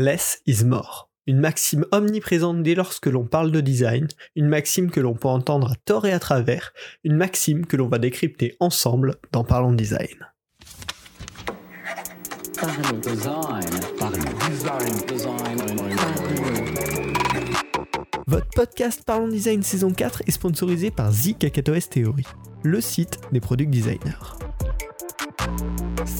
less is more. Une maxime omniprésente dès lorsque l'on parle de design, une maxime que l'on peut entendre à tort et à travers, une maxime que l'on va décrypter ensemble dans Parlons Design. Votre podcast Parlons Design saison 4 est sponsorisé par The Kakatoes Theory, le site des produits designers.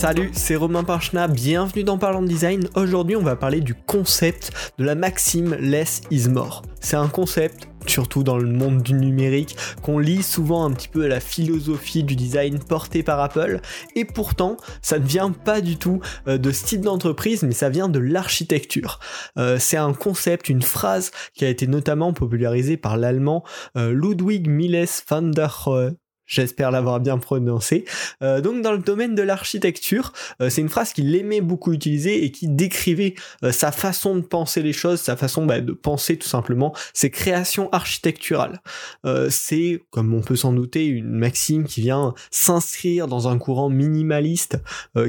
Salut, c'est Romain Parchna, bienvenue dans Parlons Design. Aujourd'hui, on va parler du concept de la maxime Less is more. C'est un concept surtout dans le monde du numérique, qu'on lit souvent un petit peu à la philosophie du design portée par Apple, et pourtant ça ne vient pas du tout euh, de ce type d'entreprise, mais ça vient de l'architecture. Euh, c'est un concept, une phrase qui a été notamment popularisée par l'allemand euh, Ludwig Miles van der Rohe, J'espère l'avoir bien prononcé. Euh, donc dans le domaine de l'architecture, euh, c'est une phrase qu'il aimait beaucoup utiliser et qui décrivait euh, sa façon de penser les choses, sa façon bah, de penser tout simplement ses créations architecturales. c'est, comme on peut s'en douter, une maxime qui vient s'inscrire dans un courant minimaliste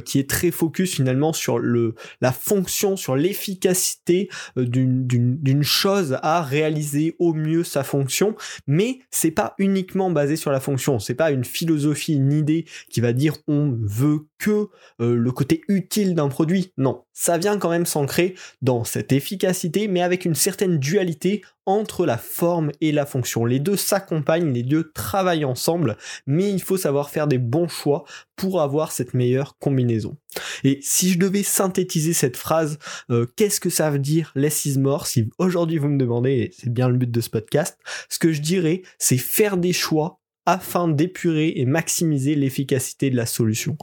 qui est très focus finalement sur le la fonction, sur l'efficacité d'une chose à réaliser au mieux sa fonction, mais c'est pas uniquement basé sur la fonction c'est pas une philosophie, une idée qui va dire on veut que euh, le côté utile d'un produit. Non, ça vient quand même s'ancrer dans cette efficacité, mais avec une certaine dualité entre la forme et la fonction. Les deux s'accompagnent, les deux travaillent ensemble, mais il faut savoir faire des bons choix pour avoir cette meilleure combinaison. Et si je devais synthétiser cette phrase, euh, qu'est-ce que ça veut dire less is Si aujourd'hui vous me demandez, et c'est bien le but de ce podcast, ce que je dirais, c'est faire des choix afin d'épurer et maximiser l'efficacité de la solution.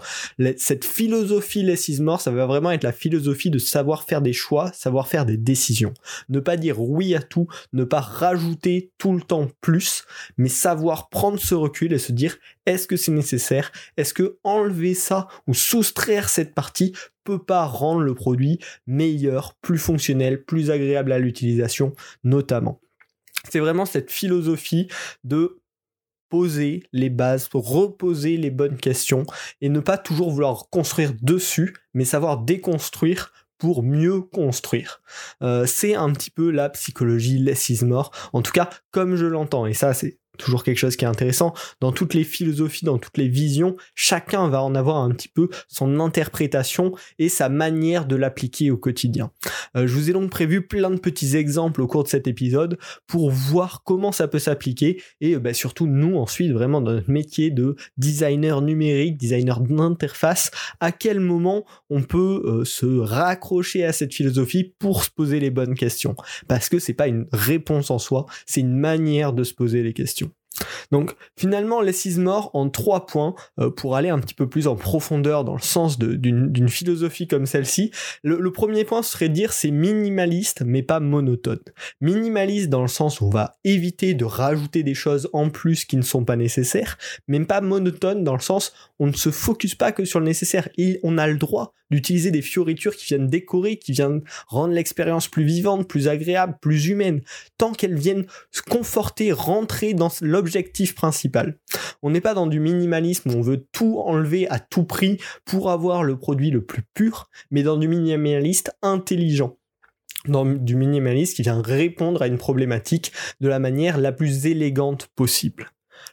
Cette philosophie less is ça va vraiment être la philosophie de savoir faire des choix, savoir faire des décisions. Ne pas dire oui à tout, ne pas rajouter tout le temps plus, mais savoir prendre ce recul et se dire est-ce que c'est nécessaire? Est-ce que enlever ça ou soustraire cette partie peut pas rendre le produit meilleur, plus fonctionnel, plus agréable à l'utilisation notamment? C'est vraiment cette philosophie de poser les bases, pour reposer les bonnes questions et ne pas toujours vouloir construire dessus, mais savoir déconstruire pour mieux construire. Euh, c'est un petit peu la psychologie less is en tout cas comme je l'entends, et ça c'est toujours quelque chose qui est intéressant. Dans toutes les philosophies, dans toutes les visions, chacun va en avoir un petit peu son interprétation et sa manière de l'appliquer au quotidien. Euh, je vous ai donc prévu plein de petits exemples au cours de cet épisode pour voir comment ça peut s'appliquer et euh, bah, surtout nous ensuite vraiment dans notre métier de designer numérique, designer d'interface, à quel moment on peut euh, se raccrocher à cette philosophie pour se poser les bonnes questions. Parce que c'est pas une réponse en soi, c'est une manière de se poser les questions. Donc finalement, les is more en trois points euh, pour aller un petit peu plus en profondeur dans le sens d'une philosophie comme celle-ci. Le, premier point serait dire c'est minimaliste mais pas monotone. Minimaliste dans le sens où on va éviter de rajouter des choses en plus qui ne sont pas nécessaires, mais pas monotone dans le sens on ne se focus pas que sur le nécessaire. on a le droit d'utiliser des fioritures qui viennent décorer, qui viennent rendre l'expérience plus vivante, plus agréable, plus humaine, tant qu'elles viennent se conforter, rentrer dans l'objectif principal. On n'est pas dans du minimalisme où on veut tout enlever à tout prix pour avoir le produit le plus pur, mais dans du minimaliste intelligent dans du minimaliste qui vient répondre à une problématique de la manière la plus élégante possible.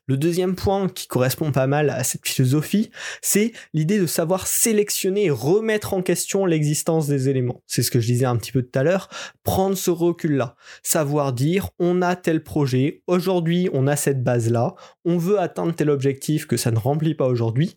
Le deuxième point qui correspond pas mal à cette philosophie, c'est l'idée de savoir sélectionner et remettre en question l'existence des éléments. C'est ce que je disais un petit peu tout à l'heure, prendre ce recul-là, savoir dire on a tel projet, aujourd'hui on a cette base-là, on veut atteindre tel objectif que ça ne remplit pas aujourd'hui,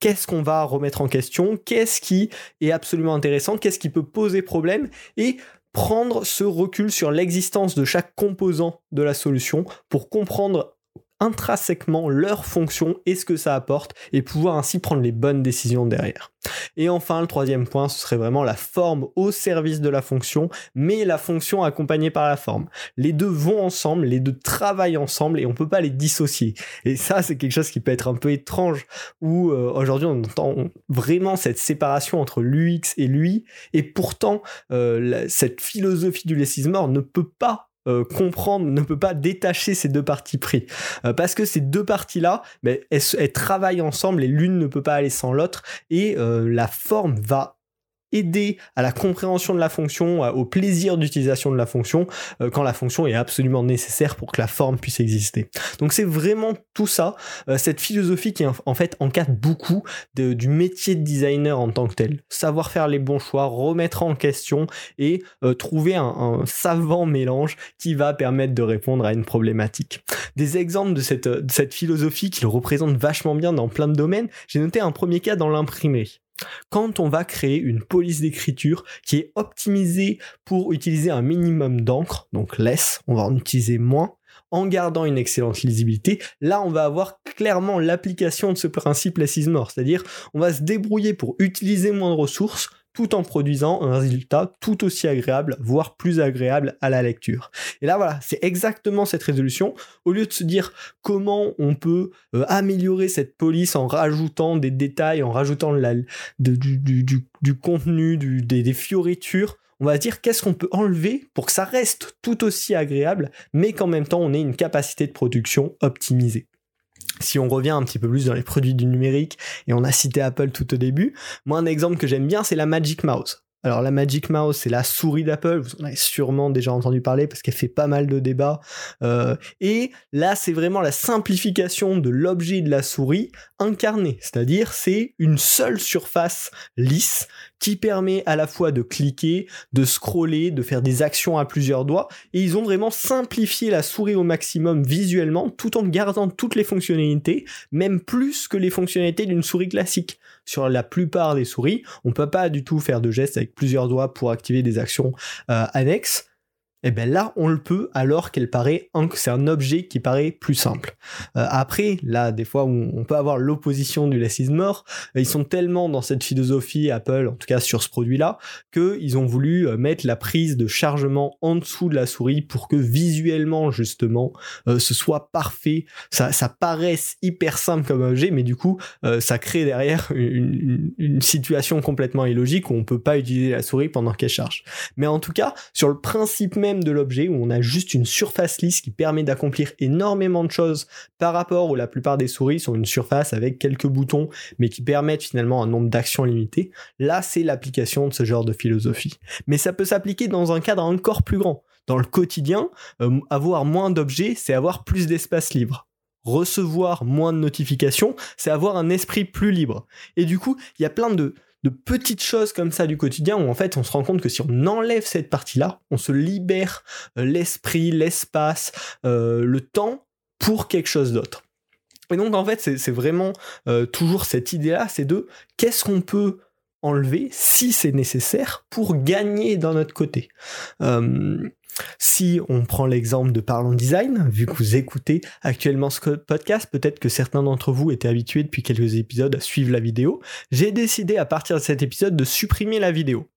qu'est-ce qu'on va remettre en question, qu'est-ce qui est absolument intéressant, qu'est-ce qui peut poser problème? Et prendre ce recul sur l'existence de chaque composant de la solution pour comprendre intrinsèquement leur fonction et ce que ça apporte et pouvoir ainsi prendre les bonnes décisions derrière. Et enfin, le troisième point, ce serait vraiment la forme au service de la fonction, mais la fonction accompagnée par la forme. Les deux vont ensemble, les deux travaillent ensemble et on peut pas les dissocier. Et ça, c'est quelque chose qui peut être un peu étrange où euh, aujourd'hui on entend vraiment cette séparation entre l'UX et lui et pourtant euh, cette philosophie du mort ne peut pas euh, comprendre, ne peut pas détacher ces deux parties pris. Euh, parce que ces deux parties-là, ben, elles, travaillent ensemble et l'une ne peut pas aller sans l'autre et euh, la forme va aider à la compréhension de la fonction, au plaisir d'utilisation de la fonction, euh, quand la fonction est absolument nécessaire pour que la forme puisse exister. Donc c'est vraiment tout ça, euh, cette philosophie qui en fait encadre beaucoup du métier de designer en tant que tel. Savoir faire les bons choix, remettre en question et euh, trouver un, savant mélange qui va permettre de répondre à une problématique. Des exemples de cette, de cette philosophie qu'il représente vachement bien dans plein de domaines, j'ai noté un premier cas dans l'imprimerie quand on va créer une police d'écriture qui est optimisée pour utiliser un minimum d'encre, donc less, on va en utiliser moins, en gardant une excellente lisibilité, là on va avoir clairement l'application de ce principe less c'est-à-dire on va se débrouiller pour utiliser moins de ressources tout en produisant un résultat tout aussi agréable, voire plus agréable à la lecture. Et là, voilà, c'est exactement cette résolution. Au lieu de se dire comment on peut euh, améliorer cette police en rajoutant des détails, en rajoutant du, contenu, des, des fioritures, on va dire qu'est-ce qu'on peut enlever pour que ça reste tout aussi agréable, mais qu'en même temps on ait une capacité de production optimisée si on revient un petit peu plus dans les produits du numérique, et on a cité Apple tout au début, moi un exemple que j'aime bien c'est la Magic Mouse. Alors la Magic Mouse, c'est la souris d'Apple, vous en avez sûrement déjà entendu parler parce qu'elle fait pas mal de débats. Euh, et là, c'est vraiment la simplification de l'objet de la souris incarné, c'est-à-dire c'est une seule surface lisse qui permet à la fois de cliquer, de scroller, de faire des actions à plusieurs doigts, et ils ont vraiment simplifié la souris au maximum visuellement tout en gardant toutes les fonctionnalités, même plus que les fonctionnalités d'une souris classique. Sur la plupart des souris, on peut pas du tout faire de gestes avec plusieurs doigts pour activer des actions euh, annexes et eh bien là on le peut alors qu'elle paraît c'est un objet qui paraît plus simple. Euh, après là des fois on peut avoir l'opposition du less is more, euh, ils sont tellement dans cette philosophie Apple en tout cas sur ce produit là que ils ont voulu euh, mettre la prise de chargement en dessous de la souris pour que visuellement justement ce soit parfait, ça, ça paraisse hyper simple comme objet mais du coup ça crée derrière une, une, situation complètement illogique où on peut pas utiliser la souris pendant qu'elle charge. Mais en tout cas sur le principe même de l'objet où on a juste une surface lisse qui permet d'accomplir énormément de choses par rapport où la plupart des souris sont une surface avec quelques boutons mais qui permettent finalement un nombre d'actions limité. Là, c'est l'application de ce genre de philosophie. Mais ça peut s'appliquer dans un cadre encore plus grand. Dans le quotidien, euh, avoir moins d'objets, c'est avoir plus d'espace libre recevoir moins de notifications, c'est avoir un esprit plus libre. Et du coup, il y a plein de, de petites choses comme ça du quotidien où en fait on se rend compte que si on enlève cette partie-là, on se libère euh, l'esprit, l'espace, euh, le temps pour quelque chose d'autre. Et donc en fait c'est vraiment euh, toujours cette idée-là, c'est de qu'est-ce qu'on peut enlever si c'est nécessaire pour gagner dans notre côté. Si on prend l'exemple de Parlons Design, vu que vous écoutez actuellement ce podcast, peut-être que certains d'entre vous étaient habitués depuis quelques épisodes à suivre la vidéo, j'ai décidé à partir de cet épisode de supprimer la vidéo.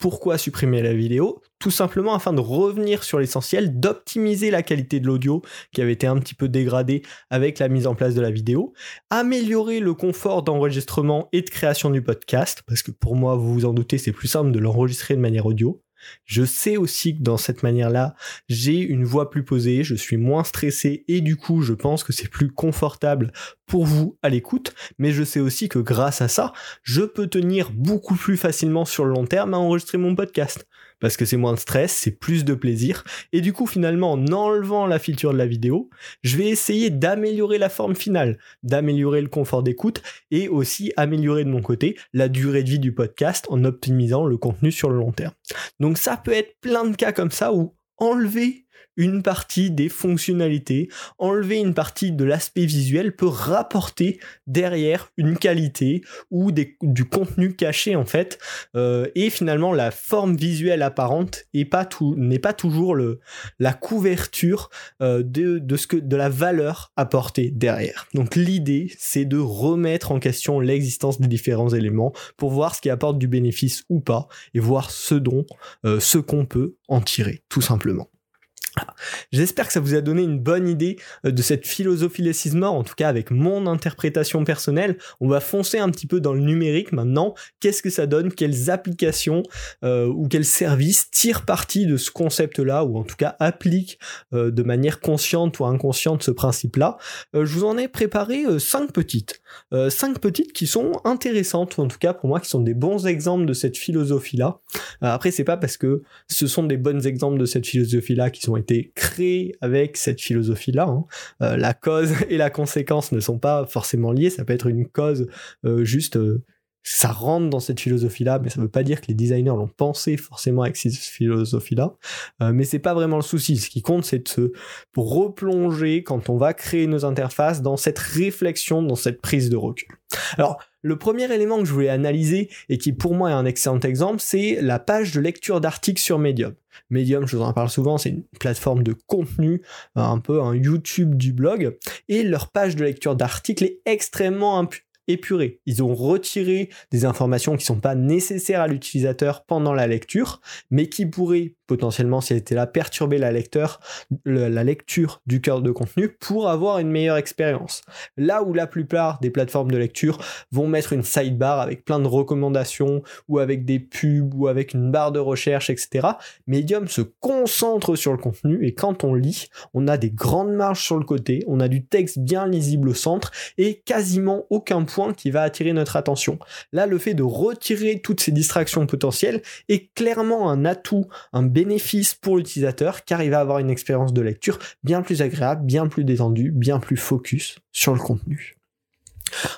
Pourquoi supprimer la vidéo Tout simplement afin de revenir sur l'essentiel, d'optimiser la qualité de l'audio qui avait été un petit peu dégradée avec la mise en place de la vidéo, améliorer le confort d'enregistrement et de création du podcast, parce que pour moi, vous vous en doutez, c'est plus simple de l'enregistrer de manière audio, je sais aussi que dans cette manière-là, j'ai une voix plus posée, je suis moins stressé et du coup, je pense que c'est plus confortable pour vous à l'écoute, mais je sais aussi que grâce à ça, je peux tenir beaucoup plus facilement sur le long terme à enregistrer mon podcast parce que c'est moins de stress, c'est plus de plaisir. Et du coup, finalement, en enlevant la feature de la vidéo, je vais essayer d'améliorer la forme finale, d'améliorer le confort d'écoute et aussi améliorer de mon côté la durée de vie du podcast en optimisant le contenu sur le long terme. Donc ça peut être plein de cas comme ça où enlever une partie des fonctionnalités, enlever une partie de l'aspect visuel peut rapporter derrière une qualité ou du contenu caché en fait euh, et finalement la forme visuelle apparente n'est pas toujours le la couverture euh, de, de ce que de la valeur apportée derrière. Donc l'idée c'est de remettre en question l'existence des différents éléments pour voir ce qui apporte du bénéfice ou pas et voir ce dont euh, ce qu'on peut en tirer tout simplement. J'espère que ça vous a donné une bonne idée euh, de cette philosophie Less en tout cas avec mon interprétation personnelle. On va foncer un petit peu dans le numérique maintenant. Qu'est-ce que ça donne? Quelles applications euh, ou quels services tirent parti de ce concept-là ou en tout cas appliquent euh, de manière consciente ou inconsciente ce principe-là? Je vous en ai préparé cinq petites. cinq petites qui sont intéressantes ou en tout cas pour moi qui sont des bons exemples de cette philosophie-là. après c'est pas parce que ce sont des bons exemples de cette philosophie-là qui sont été créé avec cette philosophie-là. Hein. Euh, la cause et la conséquence ne sont pas forcément liées, ça peut être une cause euh, juste... Euh, ça rentre dans cette philosophie-là, mais ça ne veut pas dire que les designers l'ont pensé forcément avec cette philosophie-là. mais c'est pas vraiment le souci. Ce qui compte, c'est de se replonger quand on va créer nos interfaces dans cette réflexion, dans cette prise de recul. Alors, le premier élément que je voulais analyser et qui pour moi est un excellent exemple, c'est la page de lecture d'articles sur Medium. Medium, je vous en parle souvent, c'est une plateforme de contenu, un peu un YouTube du blog, et leur page de lecture d'articles est extrêmement épurée. Ils ont retiré des informations qui ne sont pas nécessaires à l'utilisateur pendant la lecture, mais qui pourraient potentiellement, si elle était là, perturber la, la lecture du cœur de contenu pour avoir une meilleure expérience. Là où la plupart des plateformes de lecture vont mettre une sidebar avec plein de recommandations ou avec des pubs ou avec une barre de recherche, etc. Medium se concentre sur le contenu et quand on lit, on a des grandes marges sur le côté, on a du texte bien lisible au centre et quasiment aucun point qui va attirer notre attention. Là, le fait de retirer toutes ces distractions potentielles est clairement un atout, un bénéfice pour l'utilisateur car il va avoir une expérience de lecture bien plus agréable, bien plus détendue, bien plus focus sur le contenu.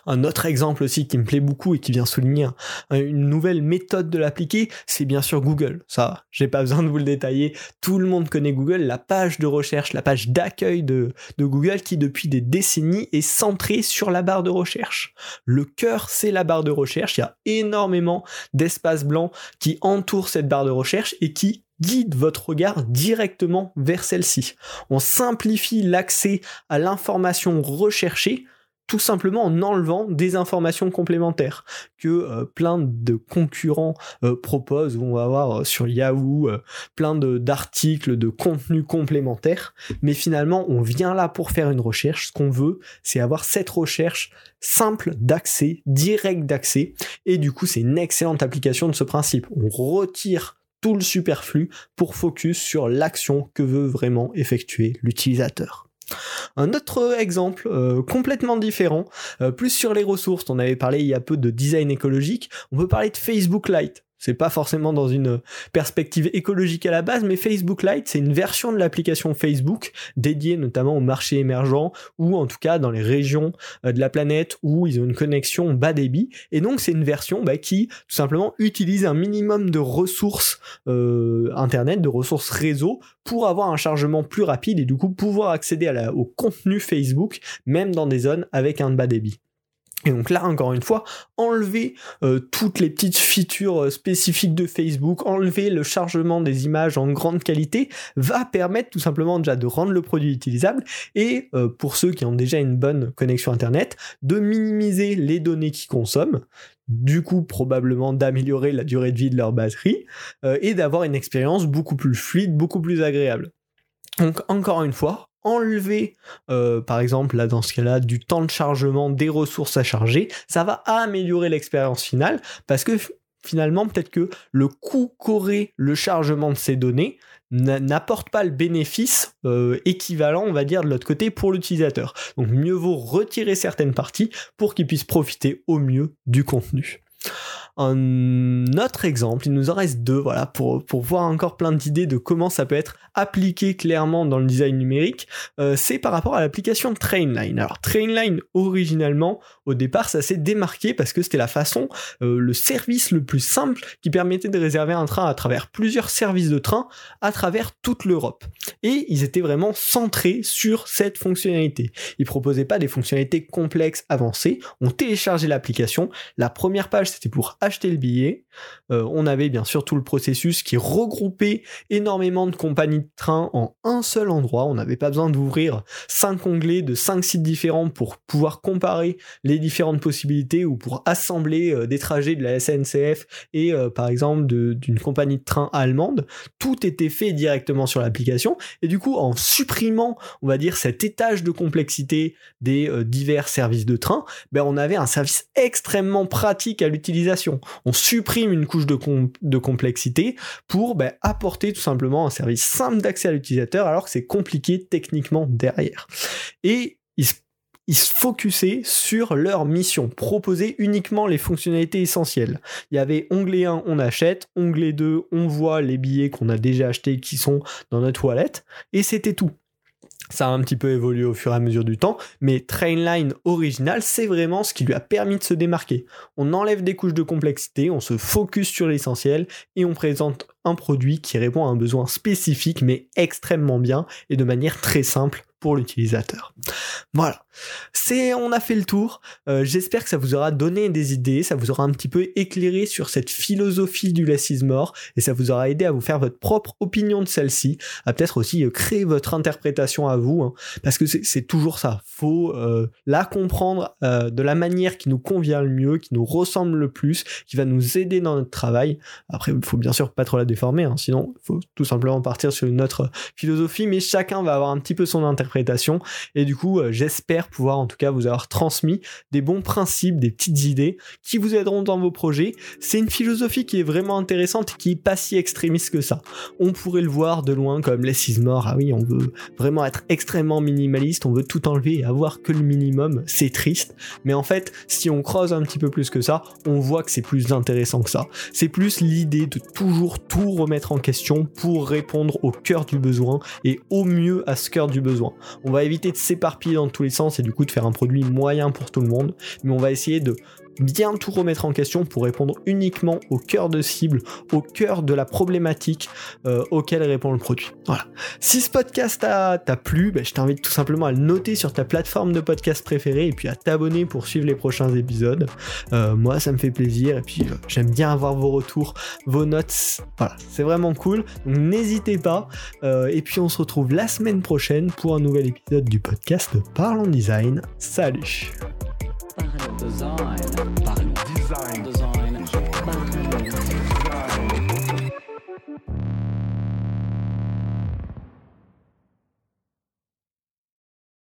Un autre exemple aussi qui me plaît beaucoup et qui vient souligner une nouvelle méthode de l'appliquer, c'est bien sûr Google. Ça, j'ai pas besoin de vous le détailler. Tout le monde connaît Google, la page de recherche, la page d'accueil de, Google qui depuis des décennies est centrée sur la barre de recherche. Le cœur, c'est la barre de recherche. Il y a énormément d'espaces blancs qui entourent cette barre de recherche et qui guide votre regard directement vers celle-ci. On simplifie l'accès à l'information recherchée tout simplement en enlevant des informations complémentaires que euh, plein de concurrents euh, proposent, on va avoir euh, sur Yahoo plein d'articles, de, de contenus complémentaires, mais finalement on vient là pour faire une recherche, ce qu'on veut c'est avoir cette recherche simple d'accès, direct d'accès, et du coup c'est une excellente application de ce principe. On retire tout le superflu pour focus sur l'action que veut vraiment effectuer l'utilisateur. Un autre exemple euh, complètement différent, euh, plus sur les ressources, on avait parlé il y a peu de design écologique, on peut parler de Facebook Lite. C'est pas forcément dans une perspective écologique à la base, mais Facebook Lite, c'est une version de l'application Facebook dédiée notamment au marché émergent ou en tout cas dans les régions euh, de la planète où ils ont une connexion bas débit. Et donc c'est une version bah, qui tout simplement utilise un minimum de ressources euh, internet, de ressources réseau pour avoir un chargement plus rapide et du coup pouvoir accéder au contenu Facebook même dans des zones avec un bas débit. Et donc là, encore une fois, enlever euh, toutes les petites features euh, spécifiques de Facebook, enlever le chargement des images en grande qualité, va permettre tout simplement déjà de rendre le produit utilisable et euh, pour ceux qui ont déjà une bonne connexion Internet, de minimiser les données qu'ils consomment, du coup probablement d'améliorer la durée de vie de leur batterie et d'avoir une expérience beaucoup plus fluide, beaucoup plus agréable. Donc encore une fois, enlever, euh, par exemple, là dans ce cas-là, du temps de chargement, des ressources à charger, ça va améliorer l'expérience finale parce que finalement, peut-être que le coût qu'aurait le chargement de ces données n'apporte pas le bénéfice euh, équivalent, on va dire, de l'autre côté pour l'utilisateur. Donc mieux vaut retirer certaines parties pour qu'il puisse profiter au mieux du contenu un autre exemple, il nous en reste deux, voilà, pour, pour voir encore plein d'idées de comment ça peut être appliqué clairement dans le design numérique, euh, c'est par rapport à l'application Trainline. Alors Trainline, originellement, au départ, ça s'est démarqué parce que c'était la façon, euh, le service le plus simple qui permettait de réserver un train à travers plusieurs services de train à travers toute l'Europe. Et ils étaient vraiment centrés sur cette fonctionnalité. Ils proposaient pas des fonctionnalités complexes, avancées. On téléchargeait l'application. La première page, c'était pour acheter le billet. Euh, on avait bien sûr tout le processus qui regroupait énormément de compagnies de train en un seul endroit. On n'avait pas besoin d'ouvrir cinq onglets de cinq sites différents pour pouvoir comparer les différentes possibilités ou pour assembler euh, des trajets de la SNCF et euh, par exemple d'une compagnie de train allemande. Tout était fait directement sur l'application et du coup en supprimant on va dire cet étage de complexité des divers services de train, ben on avait un service extrêmement pratique à l'utilisation. On supprime une couche de, complexité pour ben, apporter tout simplement un service simple d'accès à l'utilisateur alors que c'est compliqué techniquement derrière. Et ils se ils se focusaient sur leur mission, proposer uniquement les fonctionnalités essentielles. Il y avait onglet 1, on achète, onglet 2, on voit les billets qu'on a déjà achetés qui sont dans notre wallet, et c'était tout. Ça a un petit peu évolué au fur et à mesure du temps, mais Trainline original, c'est vraiment ce qui lui a permis de se démarquer. On enlève des couches de complexité, on se focus sur l'essentiel et on présente un produit qui répond à un besoin spécifique mais extrêmement bien et de manière très simple l'utilisateur. Voilà, c'est on a fait le tour. Euh, j'espère que ça vous aura donné des idées, ça vous aura un petit peu éclairé sur cette philosophie du less is et ça vous aura aidé à vous faire votre propre opinion de celle-ci, à peut-être aussi euh, créer votre interprétation à vous, hein, parce que c'est toujours ça. Faut euh, la comprendre de la manière qui nous convient le mieux, qui nous ressemble le plus, qui va nous aider dans notre travail. Après, il faut bien sûr pas trop la déformer, hein, sinon faut tout simplement partir sur une autre philosophie, mais chacun va avoir un petit peu son interprétation et du coup, euh, j'espère pouvoir en tout cas vous avoir transmis des bons principes, des petites idées qui vous aideront dans vos projets. C'est une philosophie qui est vraiment intéressante et qui est pas si extrémiste que ça. On pourrait le voir de loin comme less is more. Ah oui, on veut vraiment être extrêmement minimaliste, on veut tout enlever et avoir que le minimum. C'est triste. Mais en fait, si on creuse un petit peu plus que ça, on voit que c'est plus intéressant que ça. C'est plus l'idée de toujours tout remettre en question pour répondre au cœur du besoin et au mieux à ce cœur du besoin. On va éviter de s'éparpiller dans tous les sens et du coup de faire un produit moyen pour tout le monde, mais on va essayer de bien tout remettre en question pour répondre uniquement au cœur de cible, au cœur de la problématique euh, auquel répond le produit. Voilà. Si ce podcast t'a plu, ben, je t'invite tout simplement à le noter sur ta plateforme de podcast préférée et puis à t'abonner pour suivre les prochains épisodes. Euh, moi, ça me fait plaisir et puis euh, j'aime bien avoir vos retours, vos notes. Voilà, c'est vraiment cool. Donc n'hésitez pas. et puis on se retrouve la semaine prochaine pour un nouvel épisode du podcast Parlons Design. Salut Design. Design.